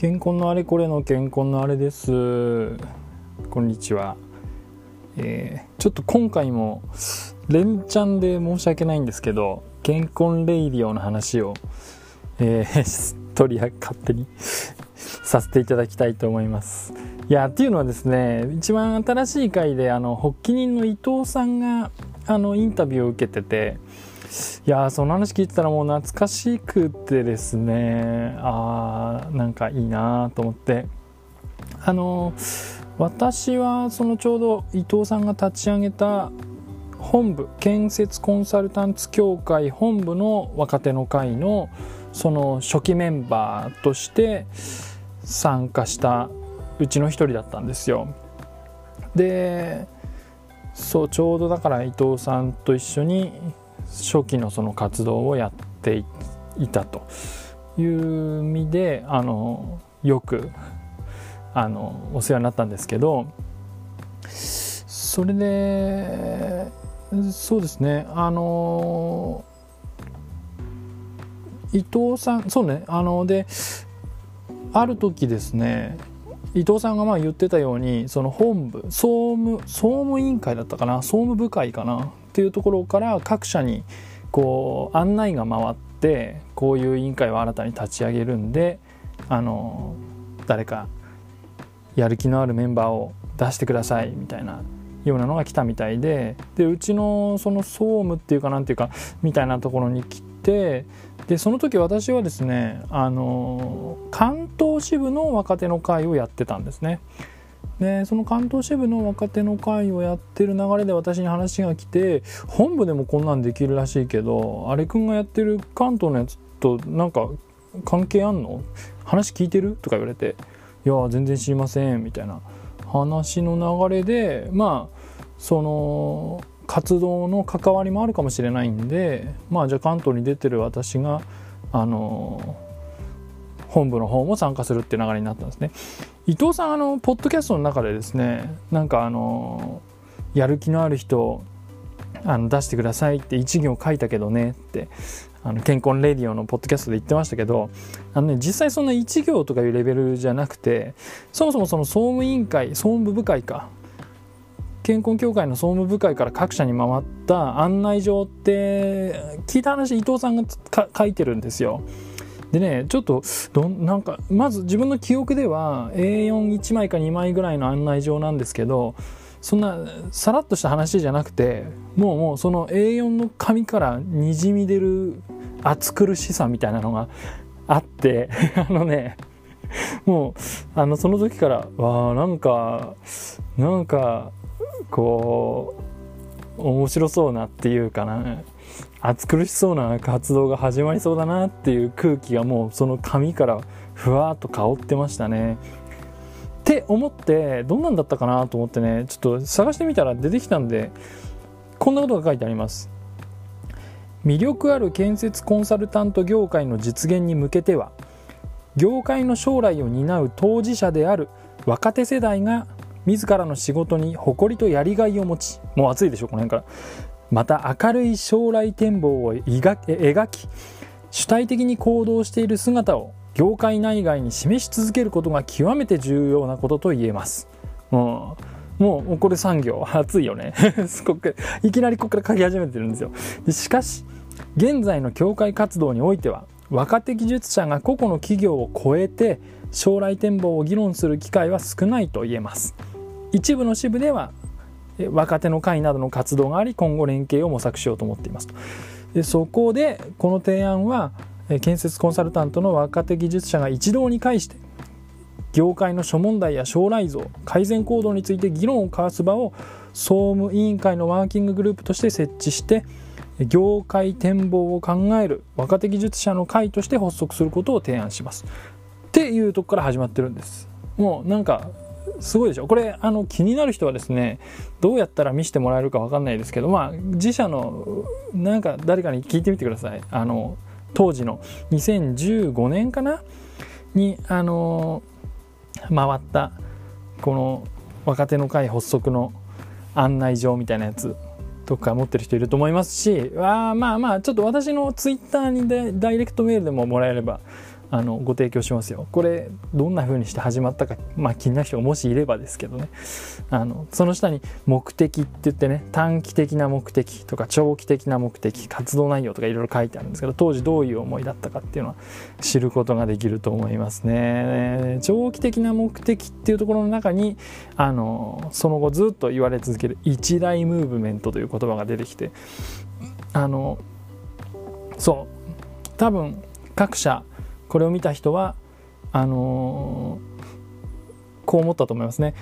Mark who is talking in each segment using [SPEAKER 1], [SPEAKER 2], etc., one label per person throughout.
[SPEAKER 1] 健康のあれこれの健康のあれです。こんにちは、えー、ちょっと今回も連チャンで申し訳ないんですけど健康レイディオの話を、えー、取り勝手に させていただきたいと思います。いやっていうのはですね一番新しい回であの発起人の伊藤さんがあのインタビューを受けてていやその話聞いてたらもう懐かしくてですねあーなんかいいなと思ってあの私はそのちょうど伊藤さんが立ち上げた本部建設コンサルタンツ協会本部の若手の会のその初期メンバーとして参加したうちの一人だったんですよ。でそうちょうどだから伊藤さんと一緒に初期のその活動をやっていたという意味であのよくあのお世話になったんですけどそれでそうですねあの伊藤さんそうねあのである時ですね伊藤さんがまあ言ってたようにその本部総務総務委員会だったかな総務部会かなっていうところから各社にこう案内が回ってこういう委員会を新たに立ち上げるんであの誰かやる気のあるメンバーを出してくださいみたいなようなのが来たみたいででうちのその総務っていうかなんていうかみたいなところに来てでその時私はですねあの関東支部の若手の会をやってたんですね。でその関東支部の若手の会をやってる流れで私に話が来て本部でもこんなんできるらしいけどあれくんがやってる関東のやつとなんか関係あんの？話聞いてる？とか言われて「いや全然知りません」みたいな話の流れでまあその活動の関わりもあるかもしれないんでまあじゃあ関東に出てる私があの本部の方も参加するって流れになったんですね。伊藤さんあのポッドキャストの中でですねなんかあのやる気のある人あの出してくださいって一行書いたけどねってあの健康レディオのポッドキャストで言ってましたけどあの、ね、実際そんな1行とかいうレベルじゃなくてそもそもその総務委員会総務部会か健康協会の総務部会から各社に回った案内状って聞いた話伊藤さんが書いてるんですよ。でねちょっとどなんかまず自分の記憶では A41 枚か2枚ぐらいの案内状なんですけどそんなさらっとした話じゃなくてもうもうその A4 の紙からにじみ出る暑苦しさみたいなのがあって あのねもうあのその時からわあなんかなんかこう面白そうなっていうかな。暑苦しそうな活動が始まりそうだなっていう空気がもうその紙からふわっと香ってましたね。って思ってどんなんだったかなと思ってねちょっと探してみたら出てきたんでこんなことが書いてあります。魅力ある建設コンサルタント業界の実現に向けては業界の将来を担う当事者である若手世代が自らの仕事に誇りとやりがいを持ちもう暑いでしょこの辺からまた明るい将来展望を描き主体的に行動している姿を業界内外に示し続けることが極めて重要なことと言えます。もうもうこれ産業熱いよねすごくいきなりここから書き始めてるんですよしかし現在の協会活動においては若手技術者が個々の企業を超えて将来展望を議論する機会は少ないと言えます一部の支部では若手の会などの活動があり今後連携を模索しようと思っていますでそこでこの提案は建設コンサルタントの若手技術者が一堂に会して業界の諸問題や将来像改善行動について議論を交わす場を総務委員会のワーキンググループとして設置して業界展望を考える若手技術者の会として発足することを提案します。っていうとこから始まってるんです。もうなんかすごいでしょ。これあの気になる人はですねどうやったら見せてもらえるか分かんないですけどまあ自社のなんか誰かに聞いてみてください。あの当時の2015年かな？にあの回ったこの若手の会発足の案内状みたいなやつとか持ってる人いると思いますしあまあまあちょっと私のツイッターにダイレクトメールでももらえればあのご提供しますよ。これどんな風にして始まったか、まあ、気になる人がもしいればですけどね。あのその下に「目的」って言ってね短期的な目的とか長期的な目的活動内容とかいろいろ書いてあるんですけど当時どういう思いだったかっていうのは知ることができると思いますね。長期的な目的っていうところの中にあのその後ずっと言われ続ける一大ムーブメントという言葉が出てきてあのそう多分各社これを見た人はあのー、こう思ったと思いますね。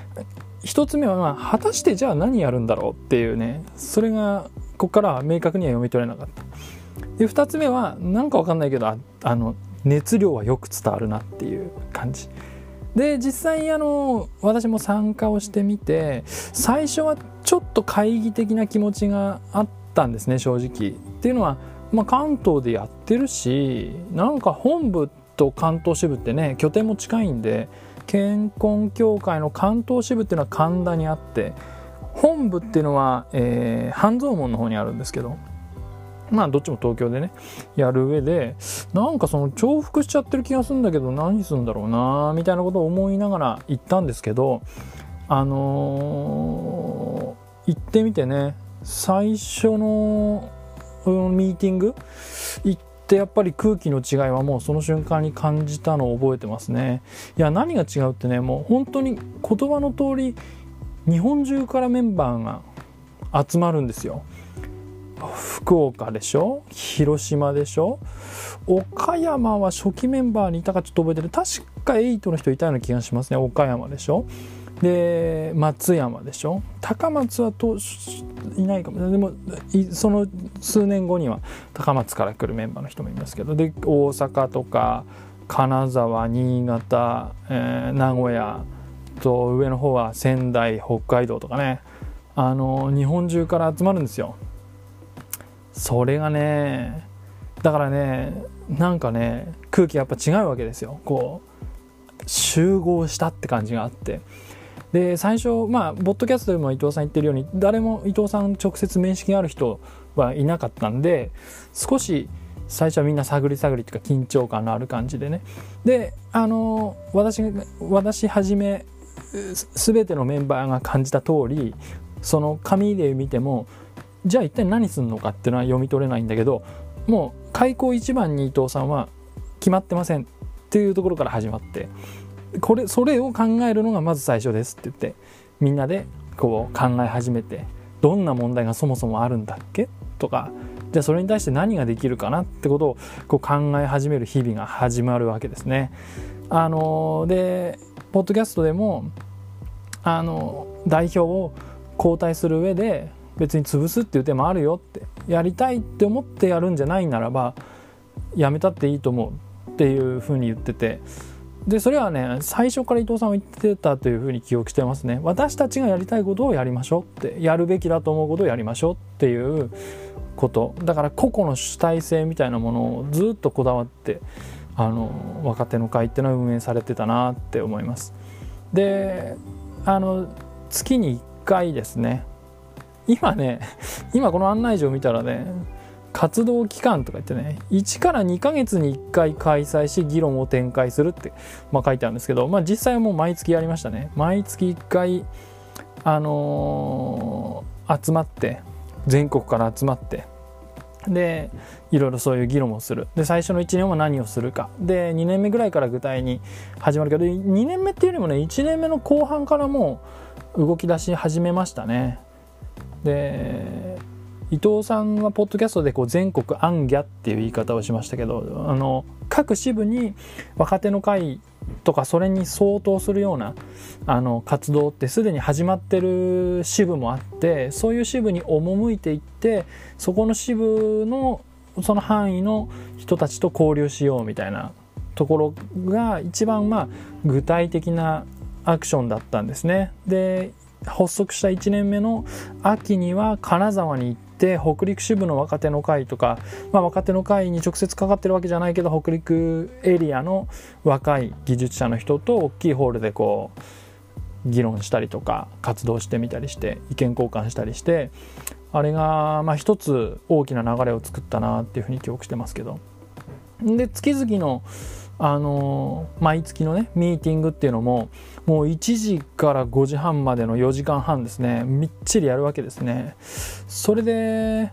[SPEAKER 1] 一つ目は、まあ、果たしてじゃあ何やるんだろうっていうねそれがここからは明確には読み取れなかった。で2つ目は何か分かんないけどあの熱量はよく伝わるなっていう感じ。で実際あの私も参加をしてみて最初はちょっと懐疑的な気持ちがあったんですね正直。っていうのはまあ、関東でやってるしなんか本部と関東支部ってね拠点も近いんで健康協会の関東支部っていうのは神田にあって本部っていうのは、えー、半蔵門の方にあるんですけどまあどっちも東京でねやる上でなんかその重複しちゃってる気がするんだけど何するんだろうなみたいなことを思いながら行ったんですけどあのー、行ってみてね最初のミーティング行ってやっぱり空気の違いはもうその瞬間に感じたのを覚えてますね。いや何が違うってねもう本当に言葉の通り日本中からメンバーが集まるんですよ。福岡でしょ？広島でしょ？岡山は初期メンバーにいたかちょっと覚えてる確か8の人いたような気がしますね。岡山でしょ？で松山でしょ？高松はといないかも。でもその数年後には高松から来るメンバーの人もいますけど。で大阪とか金沢新潟、えー、名古屋と上の方は仙台北海道とかね。あの日本中から集まるんですよ。それがねだからねなんかね空気やっぱ違うわけですよ。こう集合したって感じがあって。で最初まあボッドキャストでも伊藤さん言ってるように誰も伊藤さん直接面識がある人はいなかったんで少し最初はみんな探り探りっていうか緊張感のある感じでね。であの私私はじめ全てのメンバーが感じた通りその紙で見てもじゃあ一体何するのかっていうのは読み取れないんだけどもう開口一番に伊藤さんは決まってませんっていうところから始まって。これそれを考えるのがまず最初ですって言ってみんなでこう考え始めてどんな問題がそもそもあるんだっけ？とかじゃあそれに対して何ができるかなってことをこう考え始める日々が始まるわけですね。あのでポッドキャストでもあの代表を交代する上で別に潰すっていう手もあるよってやりたいって思ってやるんじゃないならばやめたっていいと思うっていうふうに言っててでそれはね最初から伊藤さんは言ってたというふうに記憶してますね。私たちがやりたいことをやりましょうってやるべきだと思うことをやりましょうっていうこと。だから個々の主体性みたいなものをずっとこだわってあの若手の会っていうのは運営されてたなって思います。であの月に1回ですね。今ね今この案内状見たらね活動期間とか言ってね1から2ヶ月に1回開催し議論を展開するって、まあ、書いてあるんですけど、まあ、実際はもう毎月やりましたね。毎月1回あのー、集まって全国から集まってでいろいろそういう議論をする。で最初の1年は何をするか。で2年目ぐらいから具体に始まるけど2年目っていうよりもね1年目の後半からもう動き出し始めましたね。で伊藤さんはポッドキャストでこう全国アンギャっていう言い方をしましたけどあの各支部に若手の会とかそれに相当するようなあの活動ってすでに始まってる支部もあってそういう支部に赴いていってそこの支部のその範囲の人たちと交流しようみたいなところが一番まあ具体的なアクションだったんですね。で発足した1年目の秋には金沢に行って北陸支部の若手の会とか、まあ、若手の会に直接かかってるわけじゃないけど北陸エリアの若い技術者の人と大きいホールでこう議論したりとか活動してみたりして意見交換したりしてあれがまあ一つ大きな流れを作ったなっていうふうに記憶してますけど。で月々のあの毎月のねミーティングっていうのももう1時から5時半までの4時間半ですね。みっちりやるわけですね。それで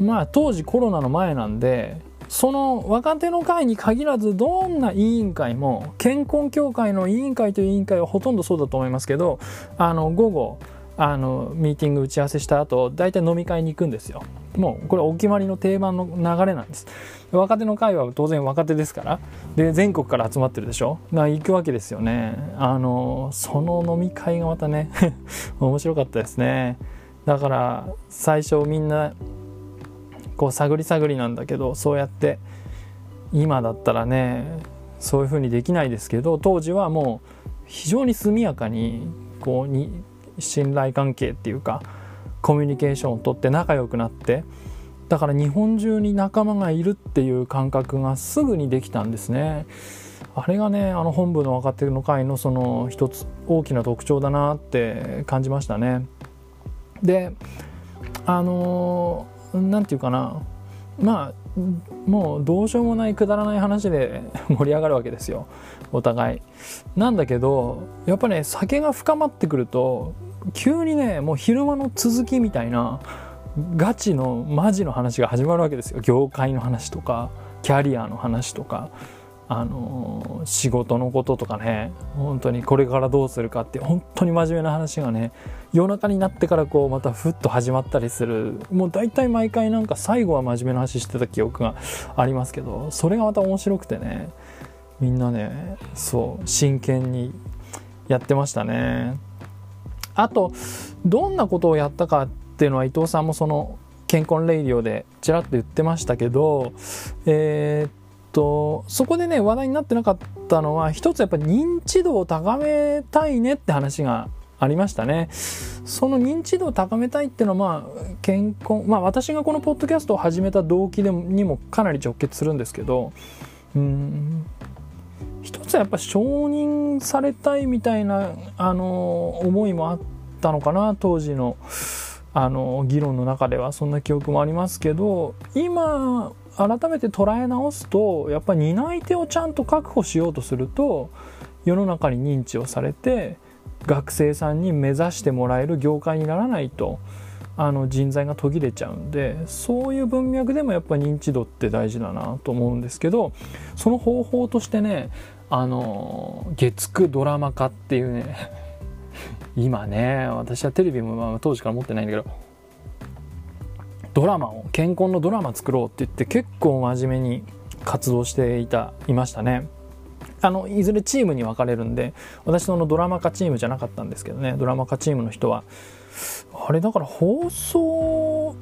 [SPEAKER 1] まあ当時コロナの前なんでその若手の会に限らずどんな委員会も健康協会の委員会という委員会はほとんどそうだと思いますけどあの午後あのミーティング打ち合わせした後大体飲み会に行くんですよ。もうこれお決まりの定番の流れなんです。若手の会は当然若手ですからで全国から集まってるでしょ。だから行くわけですよね。あのその飲み会がまたね 面白かったですね。だから最初みんなこう探り探りなんだけどそうやって今だったらねそういうふうにできないですけど当時はもう非常に速やかにこうに信頼関係っていうかコミュニケーションをとって仲良くなってだから日本中に仲間がいるっていう感覚がすぐにできたんですね。あれがねあの本部の若手の会のその一つ大きな特徴だなって感じましたね。であの何て言うかなまあもうどうしようもないくだらない話で 盛り上がるわけですよ。お互い。なんだけどやっぱね酒が深まってくると急にねもう昼間の続きみたいなガチのマジの話が始まるわけですよ。業界の話とかキャリアの話とか。あの仕事のこととかね本当にこれからどうするかって本当に真面目な話がね夜中になってからこうまたふっと始まったりする。もう大体毎回なんか最後は真面目な話してた記憶がありますけどそれがまた面白くてねみんなねそう真剣にやってましたね。あとどんなことをやったかっていうのは伊藤さんもその健康レイディオでちらっと言ってましたけどえー、っとそこでね話題になってなかったのは一つやっぱ認知度を高めたいねって話がありましたね。その認知度を高めたいっていうのはまあ健康まあ私がこのポッドキャストを始めた動機でもにもかなり直結するんですけどうん一つはやっぱ承認されたいみたいなあの思いもあったのかな当時のあの議論の中ではそんな記憶もありますけど今改めて捉え直すとやっぱり担い手をちゃんと確保しようとすると世の中に認知をされて学生さんに目指してもらえる業界にならないとあの人材が途切れちゃうんでそういう文脈でもやっぱ認知度って大事だなと思うんですけどその方法としてねあの月9ドラマ化っていうね 今ね私はテレビも当時から持ってないんだけどドラマを健康のドラマ作ろうって言って結構真面目に活動していたいましたね。あのいずれチームに分かれるんで私のドラマ化チームじゃなかったんですけどね。ドラマ化チームの人はあれだから放送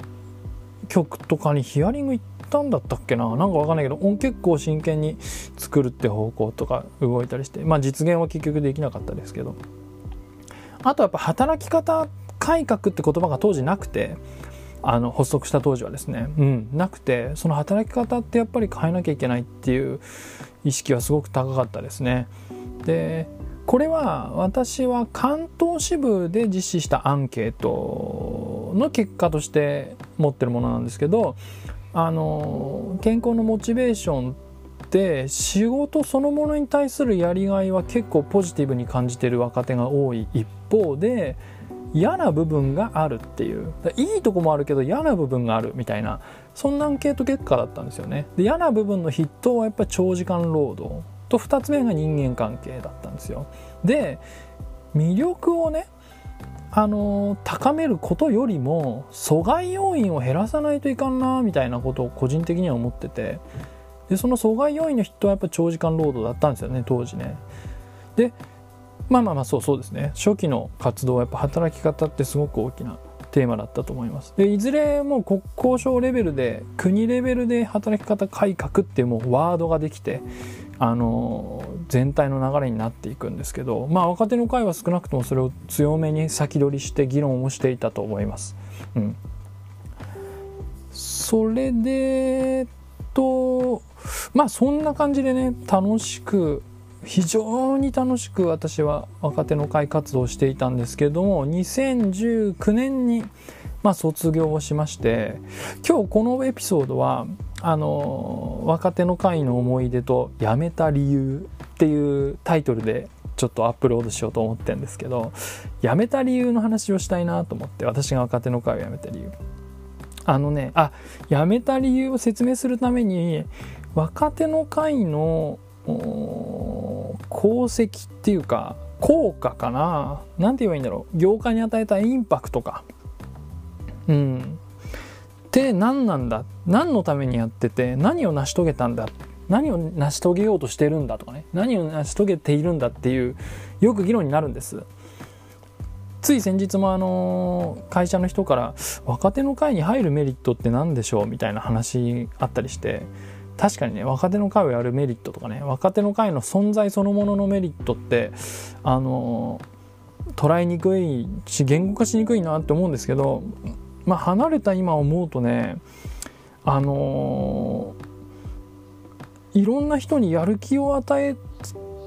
[SPEAKER 1] 局とかにヒアリング行ったんだったっけな？なんか分かんないけど結構真剣に作るって方向とか動いたりしてまあ実現は結局できなかったですけど。あとやっぱ働き方改革って言葉が当時なくてあの発足した当時はですね、うん、なくてその働き方ってやっぱり変えなきゃいけないっていう意識はすごく高かったですね。でこれは私は関東支部で実施したアンケートの結果として持ってるものなんですけどあの健康のモチベーションって仕事そのものに対するやりがいは結構ポジティブに感じてる若手が多い一方で嫌な部分があるっていう。いいとこもあるけど嫌な部分があるみたいなそんなアンケート結果だったんですよね。で嫌な部分の筆頭はやっぱり長時間労働。と2つ目が人間関係だったんですよ。で魅力をねあの高めることよりも阻害要因を減らさないといかんなみたいなことを個人的には思ってて。でその阻害要因の筆頭はやっぱ長時間労働だったんですよね当時ね。でまあまあまあそうそうですね。初期の活動はやっぱ働き方ってすごく大きなテーマだったと思います。でいずれも国交省レベルで国レベルで働き方改革っていうもうワードができてあの全体の流れになっていくんですけどまあ若手の会は少なくともそれを強めに先取りして議論をしていたと思います。うん、それでとまあそんな感じでね楽しく非常に楽しく私は若手の会活動をしていたんですけども2019年にまあ卒業をしまして今日このエピソードはあの若手の会の思い出と辞めた理由っていうタイトルでちょっとアップロードしようと思ってるんですけど辞めた理由の話をしたいなと思って私が若手の会を辞めた理由。あのねあ辞めた理由を説明するために若手の会の功績っていうか効果かな。何て言えばいいんだろう。業界に与えたインパクトか。うん。って何なんだ？何のためにやってて何を成し遂げたんだ？何を成し遂げようとしてるんだとかね。何を成し遂げているんだっていうよく議論になるんです。つい先日もあの会社の人から若手の会に入るメリットって何でしょう？みたいな話あったりして。確かにね若手の会をやるメリットとかね若手の会の存在そのもののメリットってあの捉えにくいし言語化しにくいなって思うんですけどまあ、離れた今思うとねあの、いろんな人にやる気を与え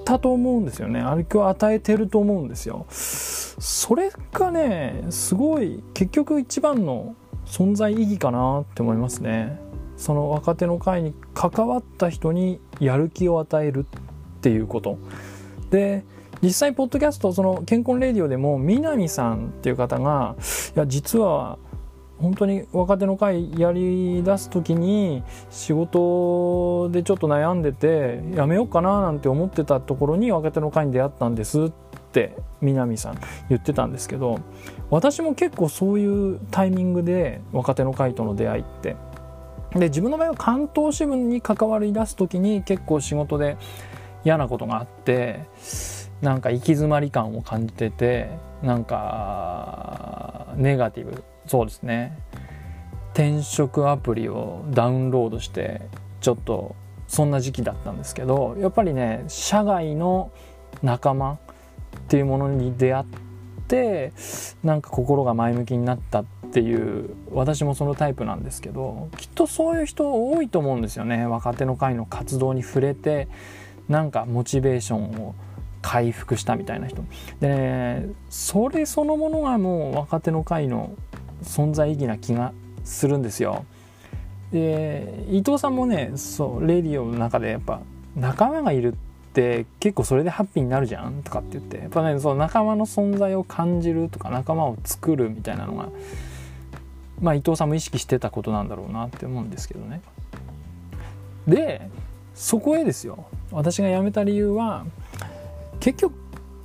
[SPEAKER 1] たと思うんですよね。やる気を与えてると思うんですよ。それがねすごい結局一番の存在意義かなって思いますね。その若手の会に関わった人にやる気を与えるっていうこと。で実際ポッドキャストその健康レディオでも南さんっていう方がいや実は本当に若手の会やりだす時に仕事でちょっと悩んでてやめようかななんて思ってたところに若手の会に出会ったんですって南さん言ってたんですけど私も結構そういうタイミングで若手の会との出会いってで自分の場合は関東支部に関わり出す時に結構仕事で嫌なことがあってなんか行き詰まり感を感じててなんかネガティブそうですね。転職アプリをダウンロードしてちょっとそんな時期だったんですけどやっぱりね社外の仲間っていうものに出会ってなんか心が前向きになったっていう私もそのタイプなんですけどきっとそういう人多いと思うんですよね若手の会の活動に触れてなんかモチベーションを回復したみたいな人でねそれそのものがもう若手の会の存在意義な気がするんですよ。で伊藤さんもねそうレディオの中でやっぱ仲間がいるって結構それでハッピーになるじゃんとかって言ってやっぱねその仲間の存在を感じるとか仲間を作るみたいなのがまあ伊藤さんも意識してたことなんだろうなって思うんですけどね。でそこへですよ私が辞めた理由は結局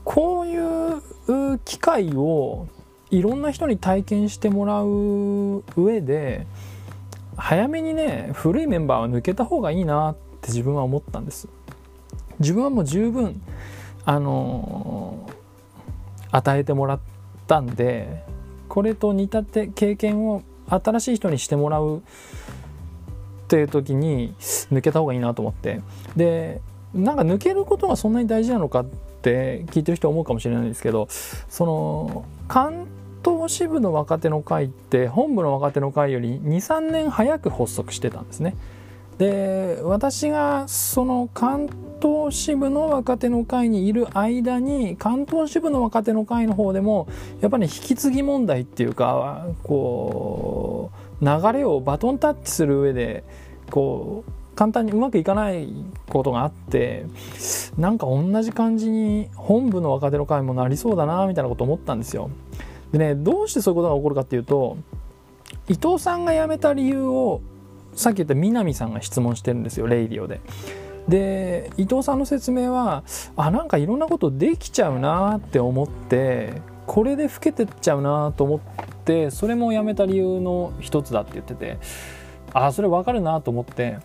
[SPEAKER 1] こういう機会をいろんな人に体験してもらう上で早めにね古いメンバーは抜けた方がいいなって自分は思ったんです自分はもう十分あの与えてもらったんでこれと似たて経験を新しい人にしてもらうっていう時に抜けた方がいいなと思ってでなんか抜けることがそんなに大事なのかって聞いてる人は思うかもしれないんですけどその関東支部の若手の会って本部の若手の会より23年早く発足してたんですね。で私がその関東支部の若手の会にいる間に関東支部の若手の会の方でもやっぱり、ね、引き継ぎ問題っていうかこう流れをバトンタッチする上でこう簡単にうまくいかないことがあってなんか同じ感じに本部の若手の会もなりそうだなみたいなこと思ったんですよ。でねどうしてそういうことが起こるかっていうと伊藤さんが辞めた理由をさっき言った南さんが質問してるんですよレイディオで。で伊藤さんの説明はあなんかいろんなことできちゃうなって思ってこれで老けてっちゃうなと思ってそれも辞めた理由の一つだって言っててあそれ分かるなと思って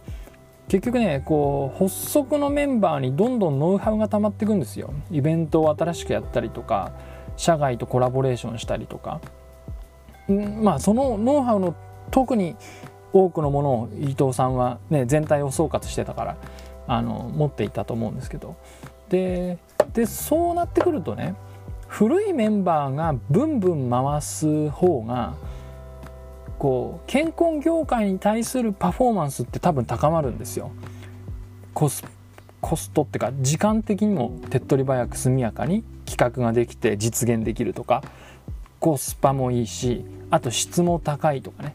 [SPEAKER 1] 結局ねこう発足のメンバーにどんどんノウハウが溜まっていくんですよイベントを新しくやったりとか社外とコラボレーションしたりとかんまあそのノウハウの特に多くのものを伊藤さんは、ね、全体を総括してたからあの持っていたと思うんですけどででそうなってくるとね古いメンバーがブンブン回す方がこう健康業界に対するパフォーマンスって多分高まるんですよ。コスコストってか時間的にも手っ取り早く速やかに企画ができて実現できるとかコスパもいいしあと質も高いとかね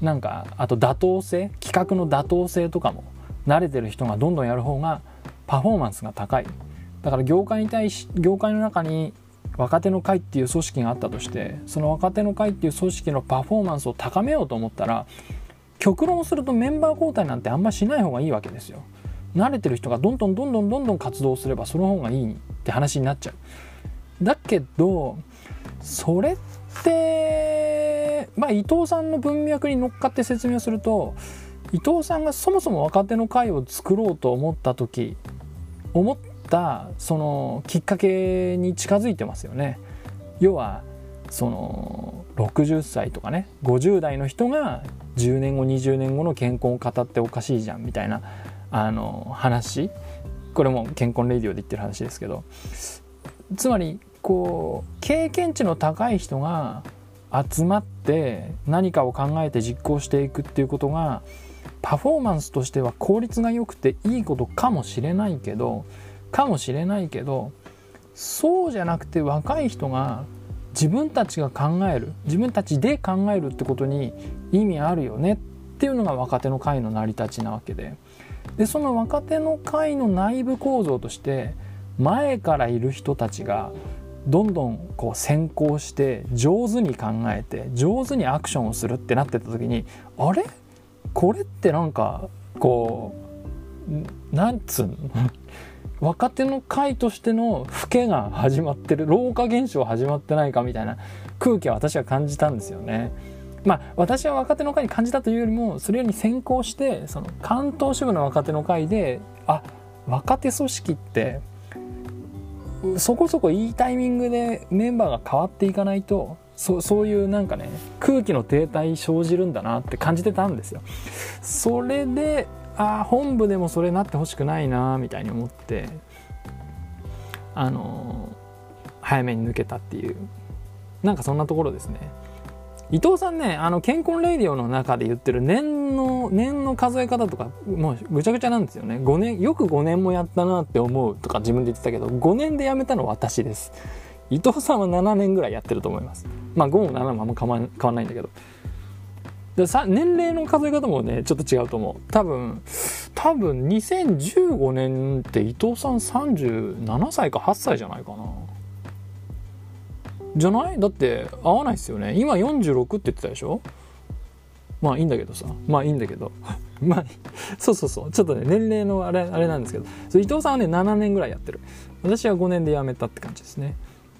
[SPEAKER 1] なんかあと妥当性企画の妥当性とかも慣れてる人がどんどんやる方がパフォーマンスが高い。だから業界に対し業界の中に若手の会っていう組織があったとしてその若手の会っていう組織のパフォーマンスを高めようと思ったら極論するとメンバー交代なんてあんましない方がいいわけですよ。慣れてる人がどんどんどんどんどんどん活動すればその方がいいって話になっちゃう。だけどそれってまあ伊藤さんの文脈に乗っかって説明をすると伊藤さんがそもそも若手の会を作ろうと思った時思ったそのきっかけに近づいてますよね。要はその60歳とかね50代の人が10年後20年後の健康を語っておかしいじゃんみたいなあの話これも健康レディオで言ってる話ですけどつまりこう経験値の高い人が集まって何かを考えて実行していくっていうことがパフォーマンスとしては効率が良くていいことかもしれないけどかもしれないけどそうじゃなくて若い人が自分たちが考える自分たちで考えるってことに意味あるよねっていうのが若手の会の成り立ちなわけで。でその若手の会の内部構造として前からいる人たちがどんどんこう先行して上手に考えて上手にアクションをするってなってた時にあれ？これってなんかこうなんつうの？若手の会としての老けが始まってる老化現象始まってないかみたいな空気は私は感じたんですよね。まあ私は若手の会に感じたというよりもそれより先行してその関東支部の若手の会であ若手組織ってそこそこいいタイミングでメンバーが変わっていかないとそそういうなんかね空気の停滞生じるんだなって感じてたんですよ。それでああ本部でもそれなってほしくないなみたいに思ってあの早めに抜けたっていうなんかそんなところですね。伊藤さんね、あの、健康レイディオの中で言ってる年の、年の数え方とか、もうぐちゃぐちゃなんですよね。5年、よく5年もやったなって思うとか自分で言ってたけど、5年で辞めたのは私です。伊藤さんは7年ぐらいやってると思います。まあ5も7もあんま変わ変わんないんだけど。でさ年齢の数え方もねちょっと違うと思う多分多分2015年って伊藤さん37歳か8歳じゃないかなじゃない？だって合わないですよね。今46って言ってたでしょ？まあいいんだけどさ。まあいいんだけど。まあそうそうそう。ちょっとね年齢のあれあれなんですけど。伊藤さんはね7年ぐらいやってる。私は5年で辞めたって感じですね。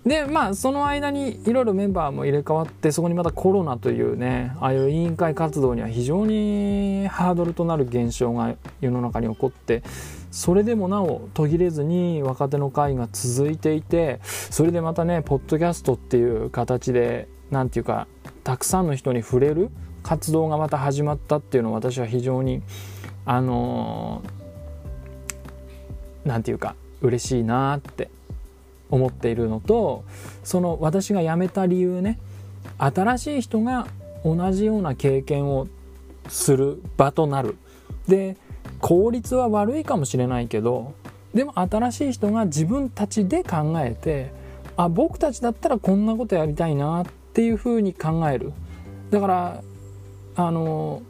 [SPEAKER 1] でまあその間にいろいろメンバーも入れ替わってそこにまたコロナというねああいう委員会活動には非常にハードルとなる現象が世の中に起こってそれでもなお途切れずに若手の会が続いていてそれでまたねポッドキャストっていう形で何て言うかたくさんの人に触れる活動がまた始まったっていうのは私は非常にあの何、て言うか嬉しいなって思っているのとその私が辞めた理由ね新しい人が同じような経験をする場となる。で効率は悪いかもしれないけどでも新しい人が自分たちで考えてあ僕たちだったらこんなことやりたいなっていうふうに考える。だからあの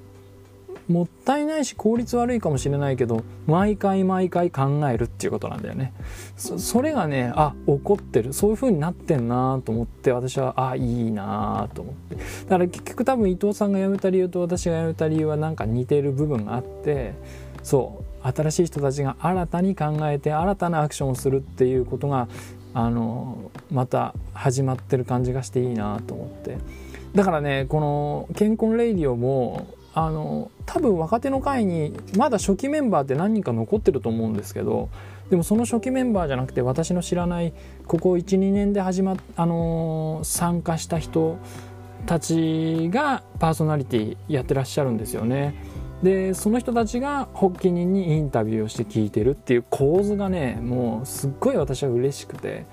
[SPEAKER 1] もったいないし効率悪いかもしれないけど毎回毎回考えるっていうことなんだよね。それがねあ怒ってる。そういう風になってんなと思って私はあいいなと思って。だから結局多分伊藤さんが辞めた理由と私が辞めた理由はなんか似てる部分があってそう新しい人たちが新たに考えて新たなアクションをするっていうことがあのまた始まってる感じがしていいなと思って。だからねこの「健康レイディオ」もあの多分若手の会にまだ初期メンバーって何人か残ってると思うんですけどでもその初期メンバーじゃなくて私の知らないここ12年で始まっ、あの、参加した人たちがパーソナリティやってらっしゃるんですよね。でその人たちが発起人にインタビューをして聞いてるっていう構図がねもうすっごい私は嬉しくて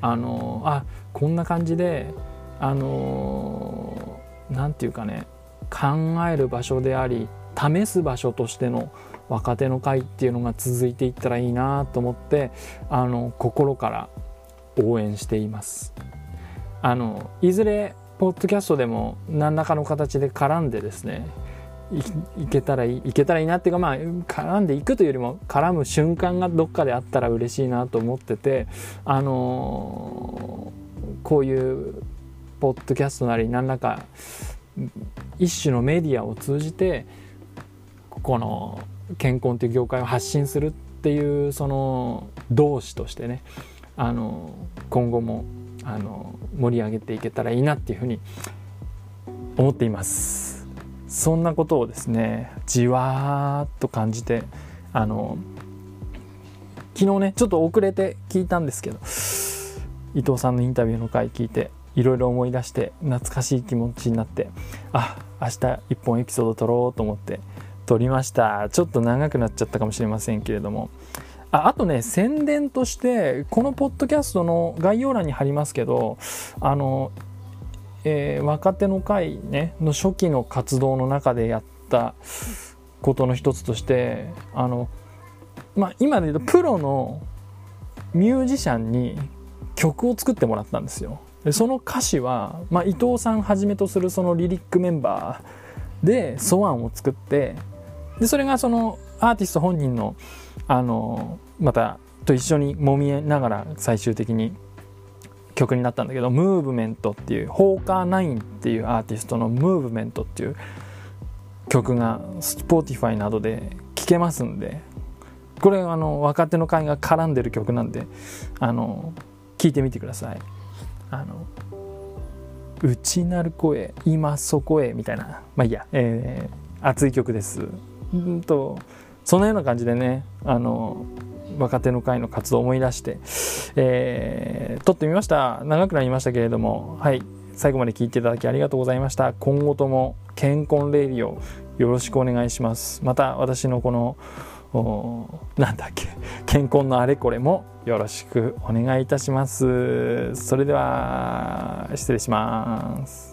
[SPEAKER 1] あのあこんな感じであの何て言うかね考える場所であり試す場所としての若手の会っていうのが続いていったらいいなと思ってあの心から応援しています。あのいずれポッドキャストでも何らかの形で絡んでですねいけたらいいいけたらいいなっていうかまあ絡んでいくというよりも絡む瞬間がどっかであったら嬉しいなと思っててあのー、こういうポッドキャストなり何らか一種のメディアを通じてこの健康っていう業界を発信するっていうその同志としてねあの今後もあの盛り上げていけたらいいなっていうふうに思っています。そんなことをですねじわーっと感じてあの昨日ねちょっと遅れて聞いたんですけど伊藤さんのインタビューの回聞いていろいろ思い出して懐かしい気持ちになってあ明日一本エピソード撮ろうと思って撮りましたちょっと長くなっちゃったかもしれませんけれどもああとね宣伝としてこのポッドキャストの概要欄に貼りますけどあの、えー、若手の会ねの初期の活動の中でやったことの一つとしてあの、まあ、今で言うとプロのミュージシャンに曲を作ってもらったんですよ。その歌詞は、まあ、伊藤さんはじめとするそのリリックメンバーで素案を作ってでそれがそのアーティスト本人のあのまたと一緒に揉みえながら最終的に曲になったんだけど「ムーブメント」っていうホーカーナインっていうアーティストの「ムーブメント」っていう曲が Spotify などで聴けますんでこれあの若手の会が絡んでる曲なんであの聴いてみてください。あの内なる声今そこへみたいな。まあいいや、えー、熱い曲です。うんとそのような感じでねあの若手の会の活動を思い出して、えー、撮ってみました。長くなりましたけれども。はい。最後まで聞いていただきありがとうございました。今後とも健康レディオよろしくお願いします。また私のこのなんだっけ。健康のあれこれもよろしくお願いいたします。それでは失礼します。